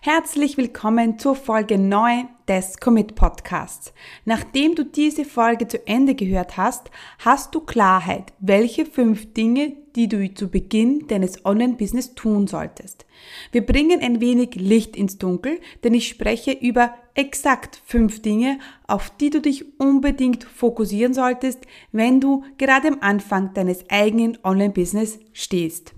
Herzlich willkommen zur Folge 9 des Commit Podcasts. Nachdem du diese Folge zu Ende gehört hast, hast du Klarheit, welche fünf Dinge, die du zu Beginn deines Online-Business tun solltest. Wir bringen ein wenig Licht ins Dunkel, denn ich spreche über exakt fünf Dinge, auf die du dich unbedingt fokussieren solltest, wenn du gerade am Anfang deines eigenen Online-Business stehst.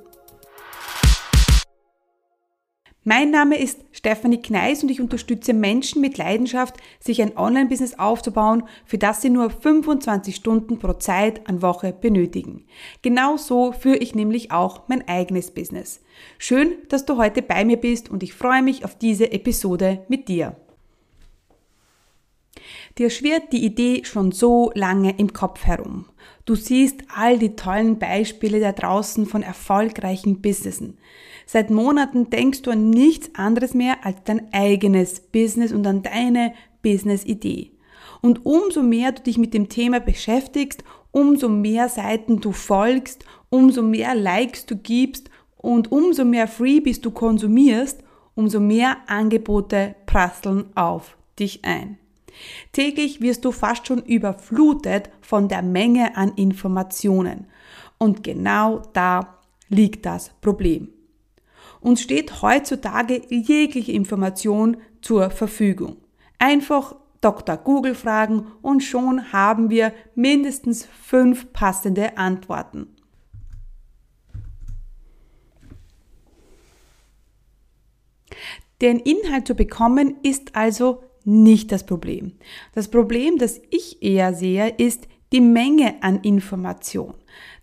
Mein Name ist Stefanie Kneis und ich unterstütze Menschen mit Leidenschaft, sich ein Online-Business aufzubauen, für das sie nur 25 Stunden pro Zeit an Woche benötigen. Genauso führe ich nämlich auch mein eigenes Business. Schön, dass du heute bei mir bist und ich freue mich auf diese Episode mit dir. Dir schwirrt die Idee schon so lange im Kopf herum. Du siehst all die tollen Beispiele da draußen von erfolgreichen Businessen. Seit Monaten denkst du an nichts anderes mehr als dein eigenes Business und an deine Business-Idee. Und umso mehr du dich mit dem Thema beschäftigst, umso mehr Seiten du folgst, umso mehr Likes du gibst und umso mehr Freebies du konsumierst, umso mehr Angebote prasseln auf dich ein. Täglich wirst du fast schon überflutet von der Menge an Informationen. Und genau da liegt das Problem. Uns steht heutzutage jegliche Information zur Verfügung. Einfach Dr. Google fragen und schon haben wir mindestens fünf passende Antworten. Den Inhalt zu bekommen ist also nicht das Problem. Das Problem, das ich eher sehe, ist die Menge an Information.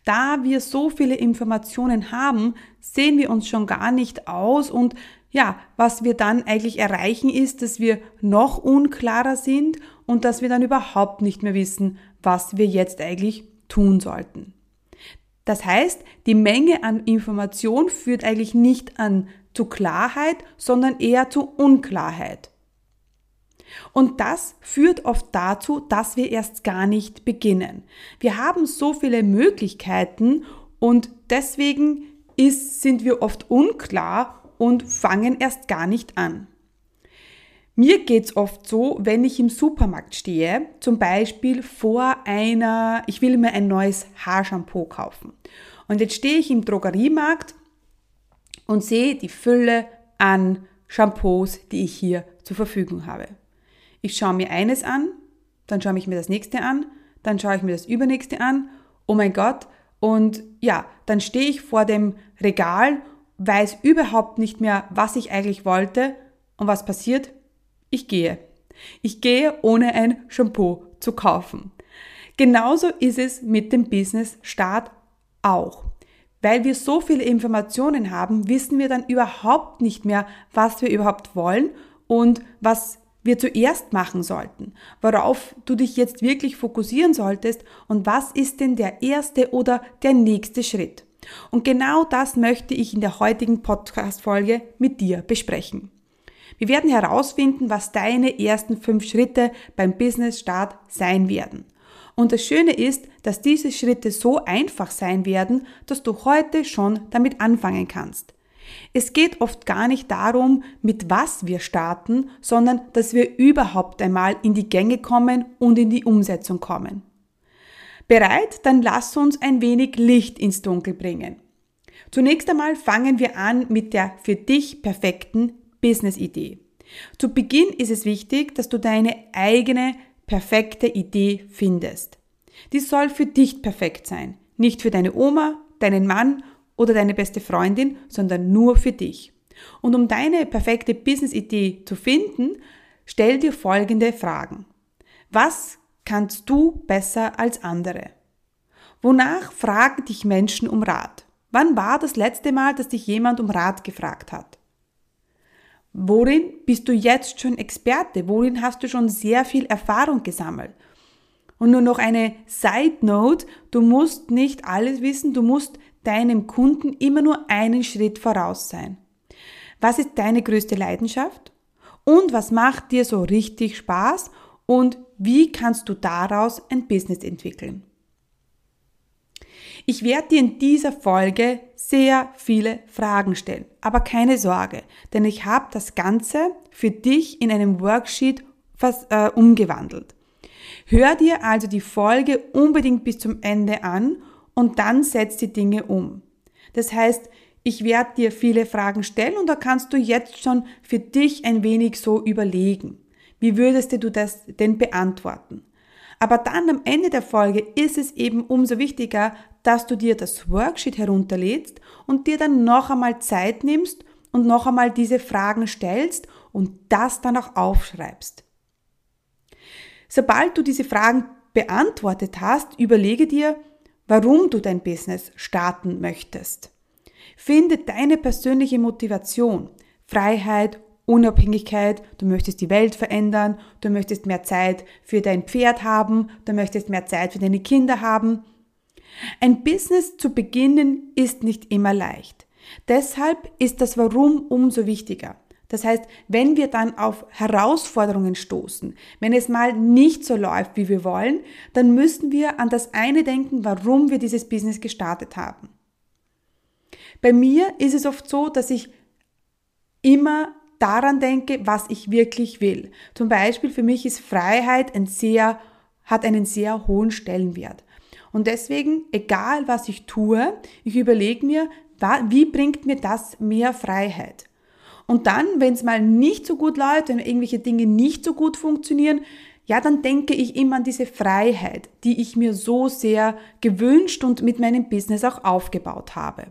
Da wir so viele Informationen haben, sehen wir uns schon gar nicht aus und ja, was wir dann eigentlich erreichen ist, dass wir noch unklarer sind und dass wir dann überhaupt nicht mehr wissen, was wir jetzt eigentlich tun sollten. Das heißt, die Menge an Information führt eigentlich nicht an zu Klarheit, sondern eher zu Unklarheit. Und das führt oft dazu, dass wir erst gar nicht beginnen. Wir haben so viele Möglichkeiten und deswegen ist, sind wir oft unklar und fangen erst gar nicht an. Mir geht's oft so, wenn ich im Supermarkt stehe, zum Beispiel vor einer, ich will mir ein neues Haarshampoo kaufen. Und jetzt stehe ich im Drogeriemarkt und sehe die Fülle an Shampoos, die ich hier zur Verfügung habe. Ich schaue mir eines an, dann schaue ich mir das nächste an, dann schaue ich mir das übernächste an. Oh mein Gott. Und ja, dann stehe ich vor dem Regal, weiß überhaupt nicht mehr, was ich eigentlich wollte. Und was passiert? Ich gehe. Ich gehe, ohne ein Shampoo zu kaufen. Genauso ist es mit dem Business-Start auch. Weil wir so viele Informationen haben, wissen wir dann überhaupt nicht mehr, was wir überhaupt wollen und was wir zuerst machen sollten, worauf du dich jetzt wirklich fokussieren solltest und was ist denn der erste oder der nächste Schritt. Und genau das möchte ich in der heutigen Podcast-Folge mit dir besprechen. Wir werden herausfinden, was deine ersten fünf Schritte beim Business-Start sein werden. Und das Schöne ist, dass diese Schritte so einfach sein werden, dass du heute schon damit anfangen kannst. Es geht oft gar nicht darum, mit was wir starten, sondern dass wir überhaupt einmal in die Gänge kommen und in die Umsetzung kommen. Bereit? Dann lass uns ein wenig Licht ins Dunkel bringen. Zunächst einmal fangen wir an mit der für dich perfekten Business-Idee. Zu Beginn ist es wichtig, dass du deine eigene perfekte Idee findest. Die soll für dich perfekt sein, nicht für deine Oma, deinen Mann oder deine beste Freundin, sondern nur für dich. Und um deine perfekte Business-Idee zu finden, stell dir folgende Fragen. Was kannst du besser als andere? Wonach fragen dich Menschen um Rat? Wann war das letzte Mal, dass dich jemand um Rat gefragt hat? Worin bist du jetzt schon Experte? Worin hast du schon sehr viel Erfahrung gesammelt? Und nur noch eine Side Note, du musst nicht alles wissen, du musst deinem Kunden immer nur einen Schritt voraus sein. Was ist deine größte Leidenschaft? Und was macht dir so richtig Spaß? Und wie kannst du daraus ein Business entwickeln? Ich werde dir in dieser Folge sehr viele Fragen stellen, aber keine Sorge, denn ich habe das Ganze für dich in einem Worksheet äh, umgewandelt. Hör dir also die Folge unbedingt bis zum Ende an und dann setz die Dinge um. Das heißt, ich werde dir viele Fragen stellen und da kannst du jetzt schon für dich ein wenig so überlegen. Wie würdest du das denn beantworten? Aber dann am Ende der Folge ist es eben umso wichtiger, dass du dir das Worksheet herunterlädst und dir dann noch einmal Zeit nimmst und noch einmal diese Fragen stellst und das dann auch aufschreibst. Sobald du diese Fragen beantwortet hast, überlege dir, warum du dein Business starten möchtest. Finde deine persönliche Motivation, Freiheit, Unabhängigkeit, du möchtest die Welt verändern, du möchtest mehr Zeit für dein Pferd haben, du möchtest mehr Zeit für deine Kinder haben. Ein Business zu beginnen ist nicht immer leicht. Deshalb ist das Warum umso wichtiger. Das heißt, wenn wir dann auf Herausforderungen stoßen, wenn es mal nicht so läuft, wie wir wollen, dann müssen wir an das eine denken, warum wir dieses Business gestartet haben. Bei mir ist es oft so, dass ich immer daran denke, was ich wirklich will. Zum Beispiel für mich ist Freiheit ein sehr, hat einen sehr hohen Stellenwert. Und deswegen, egal was ich tue, ich überlege mir, wie bringt mir das mehr Freiheit? Und dann, wenn es mal nicht so gut läuft, wenn irgendwelche Dinge nicht so gut funktionieren, ja, dann denke ich immer an diese Freiheit, die ich mir so sehr gewünscht und mit meinem Business auch aufgebaut habe.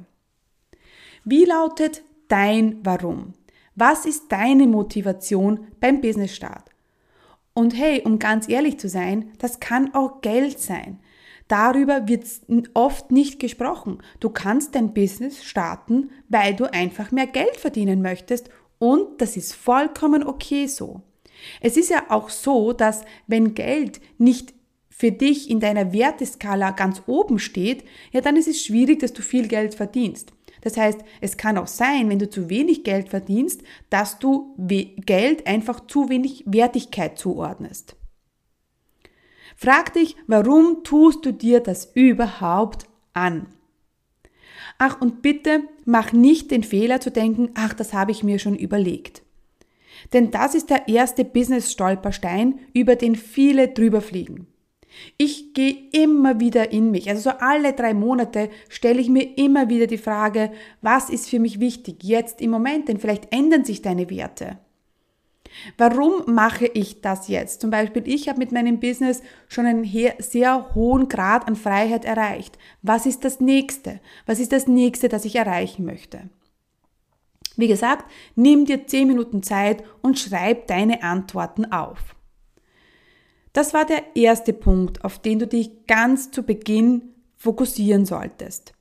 Wie lautet dein Warum? Was ist deine Motivation beim Business Start? Und hey, um ganz ehrlich zu sein, das kann auch Geld sein. Darüber wird oft nicht gesprochen. Du kannst dein Business starten, weil du einfach mehr Geld verdienen möchtest und das ist vollkommen okay so. Es ist ja auch so, dass wenn Geld nicht für dich in deiner Werteskala ganz oben steht, ja, dann ist es schwierig, dass du viel Geld verdienst. Das heißt, es kann auch sein, wenn du zu wenig Geld verdienst, dass du Geld einfach zu wenig Wertigkeit zuordnest. Frag dich, warum tust du dir das überhaupt an? Ach, und bitte mach nicht den Fehler zu denken, ach, das habe ich mir schon überlegt. Denn das ist der erste Business-Stolperstein, über den viele drüber fliegen. Ich gehe immer wieder in mich. Also so alle drei Monate stelle ich mir immer wieder die Frage, was ist für mich wichtig jetzt im Moment, denn vielleicht ändern sich deine Werte. Warum mache ich das jetzt? Zum Beispiel, ich habe mit meinem Business schon einen sehr hohen Grad an Freiheit erreicht. Was ist das nächste? Was ist das nächste, das ich erreichen möchte? Wie gesagt, nimm dir 10 Minuten Zeit und schreib deine Antworten auf. Das war der erste Punkt, auf den du dich ganz zu Beginn fokussieren solltest.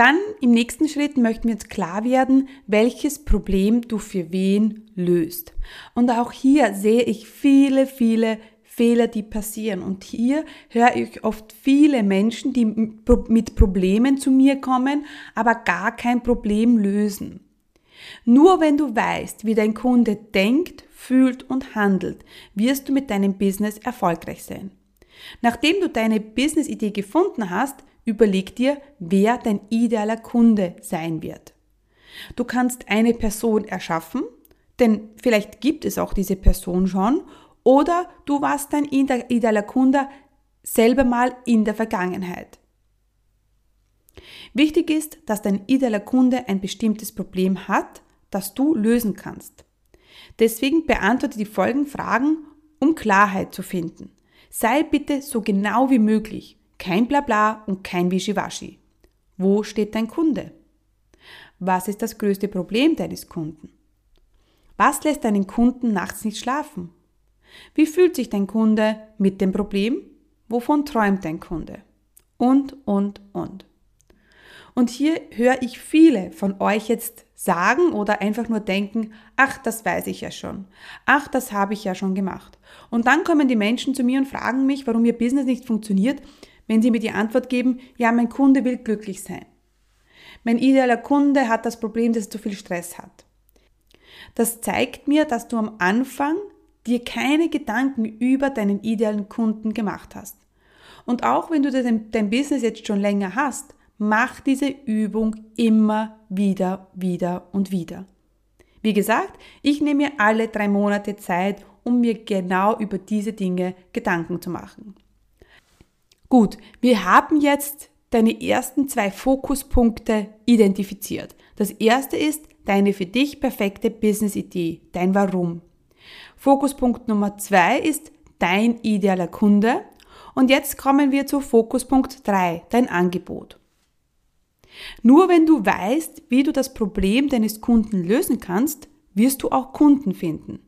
Dann im nächsten Schritt möchten wir uns klar werden, welches Problem du für wen löst. Und auch hier sehe ich viele, viele Fehler, die passieren. Und hier höre ich oft viele Menschen, die mit Problemen zu mir kommen, aber gar kein Problem lösen. Nur wenn du weißt, wie dein Kunde denkt, fühlt und handelt, wirst du mit deinem Business erfolgreich sein. Nachdem du deine Business-Idee gefunden hast, Überleg dir, wer dein idealer Kunde sein wird. Du kannst eine Person erschaffen, denn vielleicht gibt es auch diese Person schon, oder du warst dein idealer Kunde selber mal in der Vergangenheit. Wichtig ist, dass dein idealer Kunde ein bestimmtes Problem hat, das du lösen kannst. Deswegen beantworte die folgenden Fragen, um Klarheit zu finden. Sei bitte so genau wie möglich kein Blabla und kein Wischiwaschi. Wo steht dein Kunde? Was ist das größte Problem deines Kunden? Was lässt deinen Kunden nachts nicht schlafen? Wie fühlt sich dein Kunde mit dem Problem? Wovon träumt dein Kunde? Und, und, und. Und hier höre ich viele von euch jetzt sagen oder einfach nur denken, ach, das weiß ich ja schon. Ach, das habe ich ja schon gemacht. Und dann kommen die Menschen zu mir und fragen mich, warum ihr Business nicht funktioniert, wenn sie mir die Antwort geben, ja, mein Kunde will glücklich sein. Mein idealer Kunde hat das Problem, dass er zu viel Stress hat. Das zeigt mir, dass du am Anfang dir keine Gedanken über deinen idealen Kunden gemacht hast. Und auch wenn du dein, dein Business jetzt schon länger hast, mach diese Übung immer wieder, wieder und wieder. Wie gesagt, ich nehme mir alle drei Monate Zeit, um mir genau über diese Dinge Gedanken zu machen. Gut, wir haben jetzt deine ersten zwei Fokuspunkte identifiziert. Das erste ist deine für dich perfekte Business-Idee, dein Warum. Fokuspunkt Nummer zwei ist dein idealer Kunde. Und jetzt kommen wir zu Fokuspunkt drei, dein Angebot. Nur wenn du weißt, wie du das Problem deines Kunden lösen kannst, wirst du auch Kunden finden.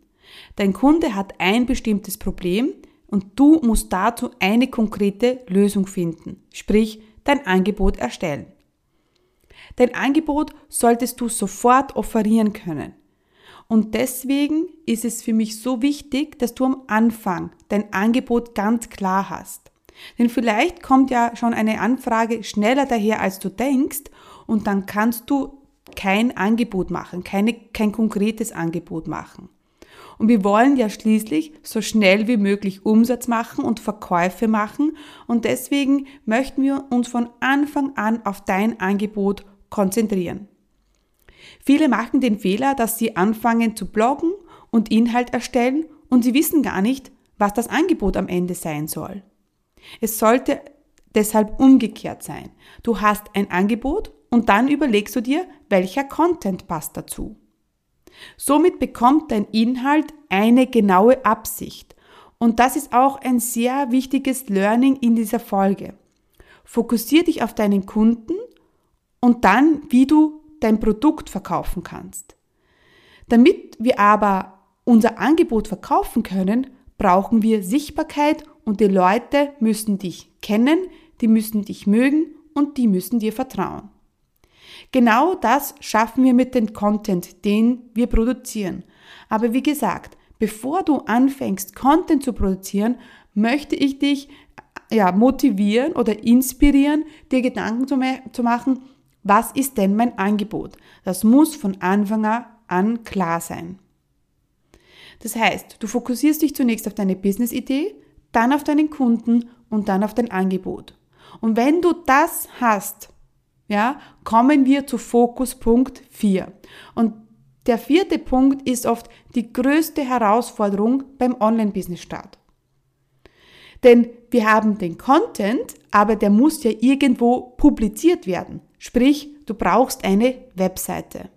Dein Kunde hat ein bestimmtes Problem und du musst dazu eine konkrete Lösung finden, sprich dein Angebot erstellen. Dein Angebot solltest du sofort offerieren können. Und deswegen ist es für mich so wichtig, dass du am Anfang dein Angebot ganz klar hast. Denn vielleicht kommt ja schon eine Anfrage schneller daher, als du denkst, und dann kannst du kein Angebot machen, keine, kein konkretes Angebot machen. Und wir wollen ja schließlich so schnell wie möglich Umsatz machen und Verkäufe machen. Und deswegen möchten wir uns von Anfang an auf dein Angebot konzentrieren. Viele machen den Fehler, dass sie anfangen zu bloggen und Inhalt erstellen und sie wissen gar nicht, was das Angebot am Ende sein soll. Es sollte deshalb umgekehrt sein. Du hast ein Angebot und dann überlegst du dir, welcher Content passt dazu. Somit bekommt dein Inhalt eine genaue Absicht. Und das ist auch ein sehr wichtiges Learning in dieser Folge. Fokussier dich auf deinen Kunden und dann, wie du dein Produkt verkaufen kannst. Damit wir aber unser Angebot verkaufen können, brauchen wir Sichtbarkeit und die Leute müssen dich kennen, die müssen dich mögen und die müssen dir vertrauen. Genau das schaffen wir mit dem Content, den wir produzieren. Aber wie gesagt, bevor du anfängst, Content zu produzieren, möchte ich dich ja, motivieren oder inspirieren, dir Gedanken zu, zu machen, was ist denn mein Angebot? Das muss von Anfang an klar sein. Das heißt, du fokussierst dich zunächst auf deine Business-Idee, dann auf deinen Kunden und dann auf dein Angebot. Und wenn du das hast, ja, kommen wir zu Fokuspunkt 4. Und der vierte Punkt ist oft die größte Herausforderung beim Online-Business-Start. Denn wir haben den Content, aber der muss ja irgendwo publiziert werden. Sprich, du brauchst eine Webseite.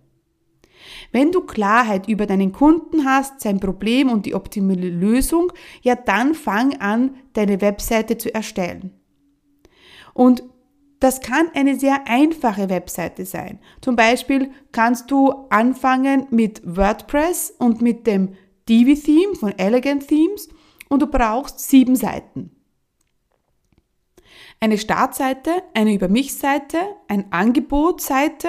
Wenn du Klarheit über deinen Kunden hast, sein Problem und die optimale Lösung, ja dann fang an, deine Webseite zu erstellen. Und das kann eine sehr einfache Webseite sein. Zum Beispiel kannst du anfangen mit WordPress und mit dem Divi-Theme von Elegant Themes und du brauchst sieben Seiten. Eine Startseite, eine Über mich-Seite, eine Angebotsseite,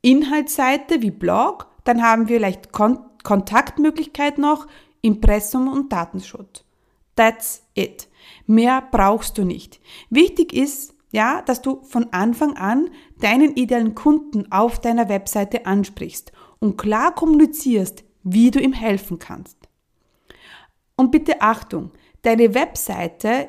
Inhaltsseite wie Blog, dann haben wir vielleicht Kon Kontaktmöglichkeit noch, Impressum und Datenschutz. That's it. Mehr brauchst du nicht. Wichtig ist, ja, dass du von Anfang an deinen idealen Kunden auf deiner Webseite ansprichst und klar kommunizierst, wie du ihm helfen kannst. Und bitte Achtung, deine Webseite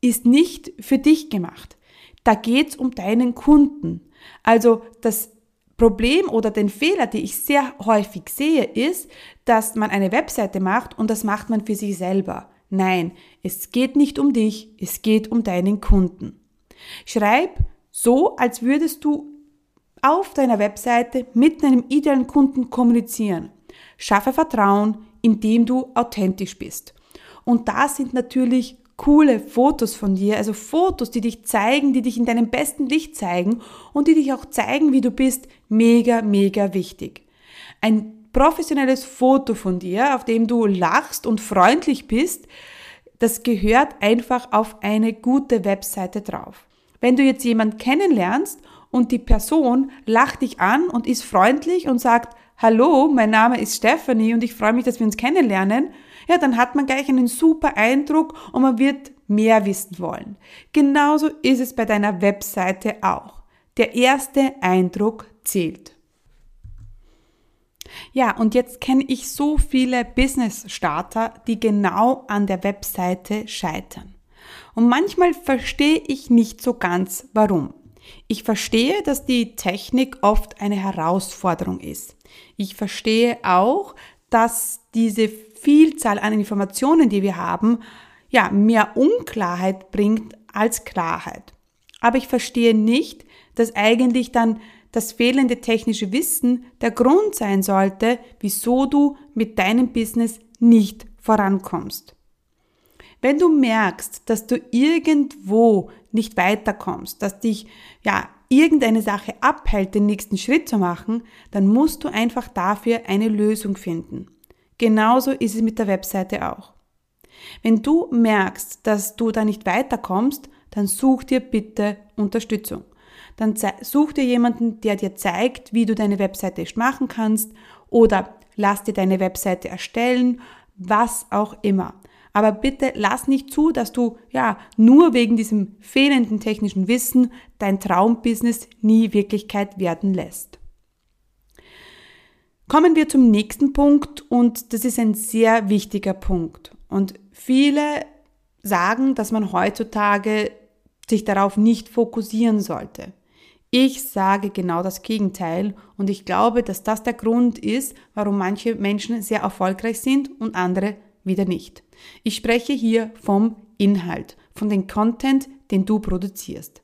ist nicht für dich gemacht. Da geht's um deinen Kunden. Also das Problem oder den Fehler, den ich sehr häufig sehe, ist, dass man eine Webseite macht und das macht man für sich selber. Nein, es geht nicht um dich, es geht um deinen Kunden. Schreib so, als würdest du auf deiner Webseite mit deinem idealen Kunden kommunizieren. Schaffe Vertrauen, indem du authentisch bist. Und da sind natürlich coole Fotos von dir, also Fotos, die dich zeigen, die dich in deinem besten Licht zeigen und die dich auch zeigen, wie du bist, mega, mega wichtig. Ein professionelles Foto von dir, auf dem du lachst und freundlich bist, das gehört einfach auf eine gute Webseite drauf. Wenn du jetzt jemanden kennenlernst und die Person lacht dich an und ist freundlich und sagt, hallo, mein Name ist Stephanie und ich freue mich, dass wir uns kennenlernen, ja, dann hat man gleich einen super Eindruck und man wird mehr wissen wollen. Genauso ist es bei deiner Webseite auch. Der erste Eindruck zählt. Ja, und jetzt kenne ich so viele Business-Starter, die genau an der Webseite scheitern. Und manchmal verstehe ich nicht so ganz, warum. Ich verstehe, dass die Technik oft eine Herausforderung ist. Ich verstehe auch, dass diese Vielzahl an Informationen, die wir haben, ja, mehr Unklarheit bringt als Klarheit. Aber ich verstehe nicht, dass eigentlich dann das fehlende technische Wissen der Grund sein sollte, wieso du mit deinem Business nicht vorankommst. Wenn du merkst, dass du irgendwo nicht weiterkommst, dass dich ja irgendeine Sache abhält, den nächsten Schritt zu machen, dann musst du einfach dafür eine Lösung finden. Genauso ist es mit der Webseite auch. Wenn du merkst, dass du da nicht weiterkommst, dann such dir bitte Unterstützung. Dann such dir jemanden, der dir zeigt, wie du deine Webseite machen kannst oder lass dir deine Webseite erstellen, was auch immer. Aber bitte lass nicht zu, dass du ja nur wegen diesem fehlenden technischen Wissen dein Traumbusiness nie Wirklichkeit werden lässt. Kommen wir zum nächsten Punkt und das ist ein sehr wichtiger Punkt. Und viele sagen, dass man heutzutage sich darauf nicht fokussieren sollte. Ich sage genau das Gegenteil und ich glaube, dass das der Grund ist, warum manche Menschen sehr erfolgreich sind und andere wieder nicht. Ich spreche hier vom Inhalt, von dem Content, den du produzierst.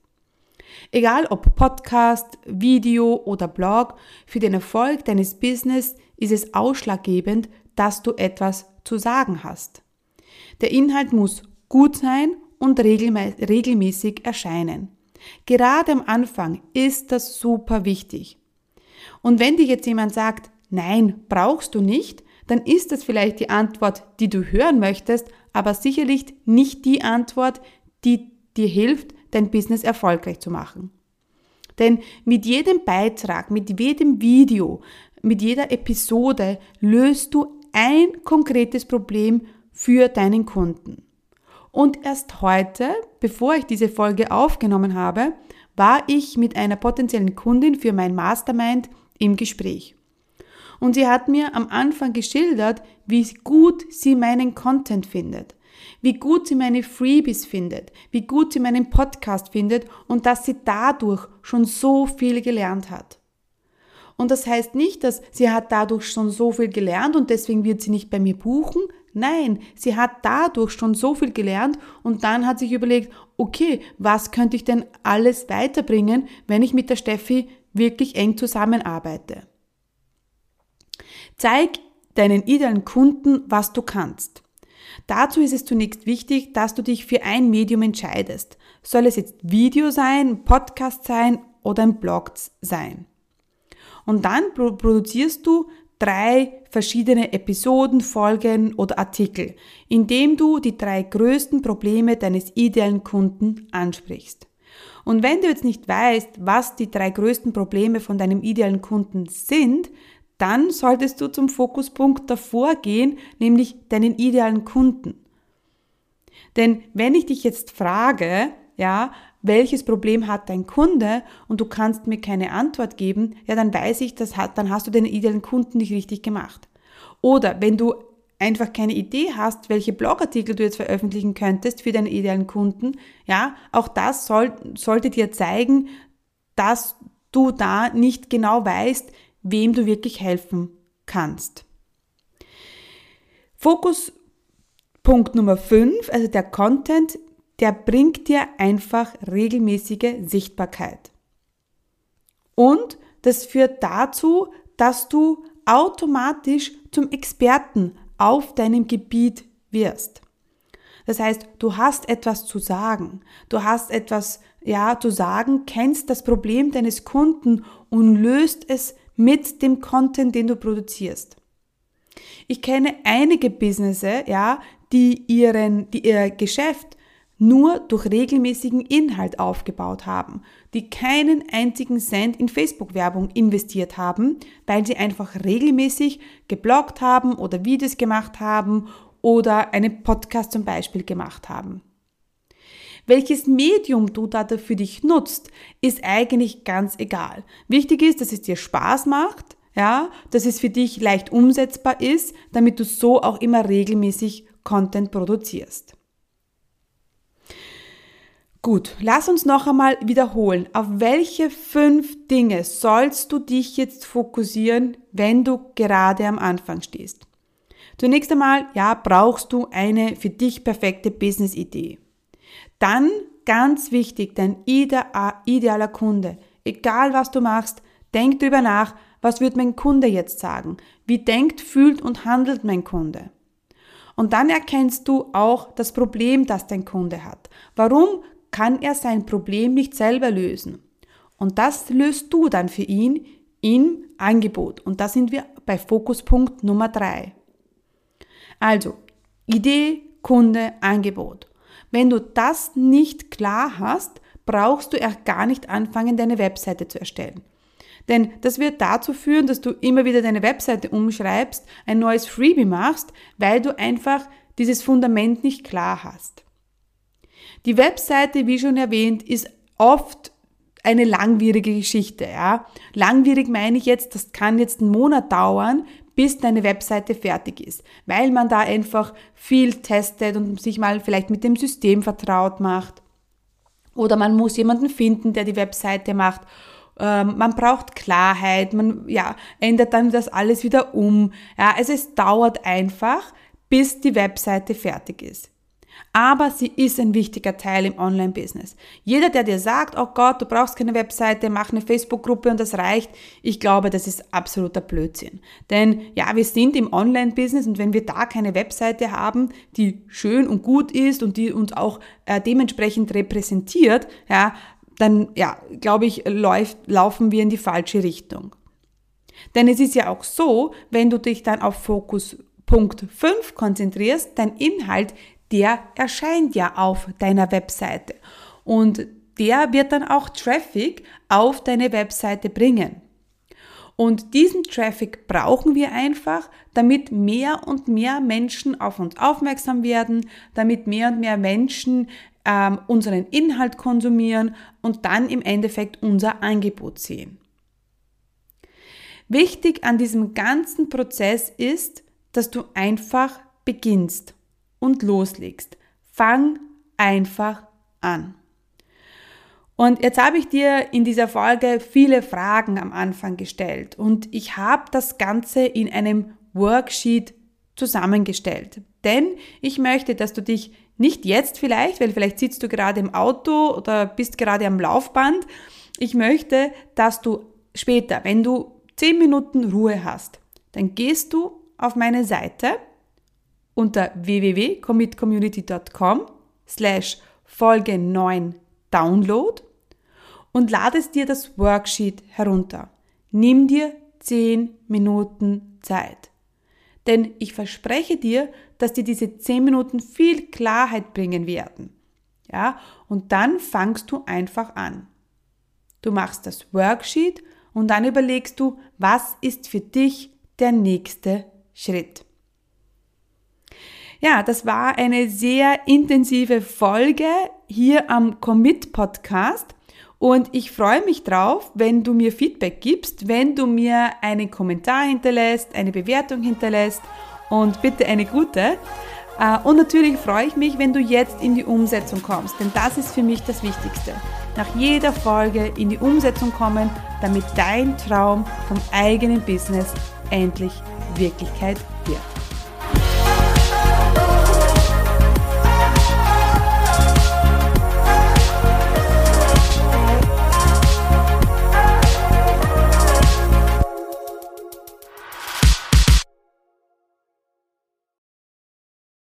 Egal ob Podcast, Video oder Blog, für den Erfolg deines Business ist es ausschlaggebend, dass du etwas zu sagen hast. Der Inhalt muss gut sein und regelmäßig erscheinen. Gerade am Anfang ist das super wichtig. Und wenn dir jetzt jemand sagt, nein, brauchst du nicht, dann ist das vielleicht die Antwort, die du hören möchtest, aber sicherlich nicht die Antwort, die dir hilft, dein Business erfolgreich zu machen. Denn mit jedem Beitrag, mit jedem Video, mit jeder Episode löst du ein konkretes Problem für deinen Kunden. Und erst heute, bevor ich diese Folge aufgenommen habe, war ich mit einer potenziellen Kundin für mein Mastermind im Gespräch. Und sie hat mir am Anfang geschildert, wie gut sie meinen Content findet, wie gut sie meine Freebies findet, wie gut sie meinen Podcast findet und dass sie dadurch schon so viel gelernt hat. Und das heißt nicht, dass sie hat dadurch schon so viel gelernt und deswegen wird sie nicht bei mir buchen. Nein, sie hat dadurch schon so viel gelernt und dann hat sich überlegt, okay, was könnte ich denn alles weiterbringen, wenn ich mit der Steffi wirklich eng zusammenarbeite? Zeig deinen idealen Kunden, was du kannst. Dazu ist es zunächst wichtig, dass du dich für ein Medium entscheidest. Soll es jetzt Video sein, Podcast sein oder ein Blog sein? Und dann produzierst du drei verschiedene Episoden, Folgen oder Artikel, indem du die drei größten Probleme deines idealen Kunden ansprichst. Und wenn du jetzt nicht weißt, was die drei größten Probleme von deinem idealen Kunden sind, dann solltest du zum Fokuspunkt davor gehen, nämlich deinen idealen Kunden. Denn wenn ich dich jetzt frage, ja, welches Problem hat dein Kunde und du kannst mir keine Antwort geben, ja, dann weiß ich, das hat, dann hast du den idealen Kunden nicht richtig gemacht. Oder wenn du einfach keine Idee hast, welche Blogartikel du jetzt veröffentlichen könntest für deinen idealen Kunden, ja, auch das soll, sollte dir zeigen, dass du da nicht genau weißt, wem du wirklich helfen kannst. Fokuspunkt Nummer 5, also der Content, der bringt dir einfach regelmäßige Sichtbarkeit. Und das führt dazu, dass du automatisch zum Experten auf deinem Gebiet wirst. Das heißt, du hast etwas zu sagen. Du hast etwas, ja, zu sagen, kennst das Problem deines Kunden und löst es mit dem Content, den du produzierst. Ich kenne einige Businesses, ja, die ihren, die ihr Geschäft nur durch regelmäßigen Inhalt aufgebaut haben, die keinen einzigen Cent in Facebook-Werbung investiert haben, weil sie einfach regelmäßig gebloggt haben oder Videos gemacht haben oder einen Podcast zum Beispiel gemacht haben. Welches Medium du da für dich nutzt, ist eigentlich ganz egal. Wichtig ist, dass es dir Spaß macht, ja, dass es für dich leicht umsetzbar ist, damit du so auch immer regelmäßig Content produzierst. Gut, lass uns noch einmal wiederholen. Auf welche fünf Dinge sollst du dich jetzt fokussieren, wenn du gerade am Anfang stehst? Zunächst einmal, ja, brauchst du eine für dich perfekte Business-Idee. Dann, ganz wichtig, dein idealer Kunde. Egal was du machst, denk drüber nach, was wird mein Kunde jetzt sagen? Wie denkt, fühlt und handelt mein Kunde? Und dann erkennst du auch das Problem, das dein Kunde hat. Warum kann er sein Problem nicht selber lösen? Und das löst du dann für ihn im Angebot. Und da sind wir bei Fokuspunkt Nummer drei. Also, Idee, Kunde, Angebot. Wenn du das nicht klar hast, brauchst du erst gar nicht anfangen, deine Webseite zu erstellen. Denn das wird dazu führen, dass du immer wieder deine Webseite umschreibst, ein neues Freebie machst, weil du einfach dieses Fundament nicht klar hast. Die Webseite, wie schon erwähnt, ist oft eine langwierige Geschichte, ja. Langwierig meine ich jetzt, das kann jetzt einen Monat dauern, bis deine Webseite fertig ist, weil man da einfach viel testet und sich mal vielleicht mit dem System vertraut macht. Oder man muss jemanden finden, der die Webseite macht ähm, man braucht Klarheit, man ja, ändert dann das alles wieder um. Ja, also es dauert einfach, bis die Webseite fertig ist. Aber sie ist ein wichtiger Teil im Online-Business. Jeder, der dir sagt, oh Gott, du brauchst keine Webseite, mach eine Facebook-Gruppe und das reicht, ich glaube, das ist absoluter Blödsinn. Denn ja, wir sind im Online-Business und wenn wir da keine Webseite haben, die schön und gut ist und die uns auch äh, dementsprechend repräsentiert, ja, dann, ja, glaube ich, läuft, laufen wir in die falsche Richtung. Denn es ist ja auch so, wenn du dich dann auf Fokus Punkt 5 konzentrierst, dein Inhalt, der erscheint ja auf deiner Webseite. Und der wird dann auch Traffic auf deine Webseite bringen. Und diesen Traffic brauchen wir einfach, damit mehr und mehr Menschen auf uns aufmerksam werden, damit mehr und mehr Menschen ähm, unseren Inhalt konsumieren und dann im Endeffekt unser Angebot sehen. Wichtig an diesem ganzen Prozess ist, dass du einfach beginnst und loslegst. Fang einfach an. Und jetzt habe ich dir in dieser Folge viele Fragen am Anfang gestellt und ich habe das Ganze in einem Worksheet zusammengestellt. Denn ich möchte, dass du dich nicht jetzt vielleicht, weil vielleicht sitzt du gerade im Auto oder bist gerade am Laufband. Ich möchte, dass du später, wenn du 10 Minuten Ruhe hast, dann gehst du auf meine Seite unter www.commitcommunity.com slash Folge 9 Download und ladest dir das Worksheet herunter. Nimm dir 10 Minuten Zeit. Denn ich verspreche dir, dass dir diese 10 Minuten viel Klarheit bringen werden. Ja, und dann fangst du einfach an. Du machst das Worksheet und dann überlegst du, was ist für dich der nächste Schritt. Ja, das war eine sehr intensive Folge hier am Commit Podcast. Und ich freue mich drauf, wenn du mir Feedback gibst, wenn du mir einen Kommentar hinterlässt, eine Bewertung hinterlässt und bitte eine gute. Äh, und natürlich freue ich mich, wenn du jetzt in die Umsetzung kommst, denn das ist für mich das Wichtigste. Nach jeder Folge in die Umsetzung kommen, damit dein Traum vom eigenen Business endlich Wirklichkeit wird.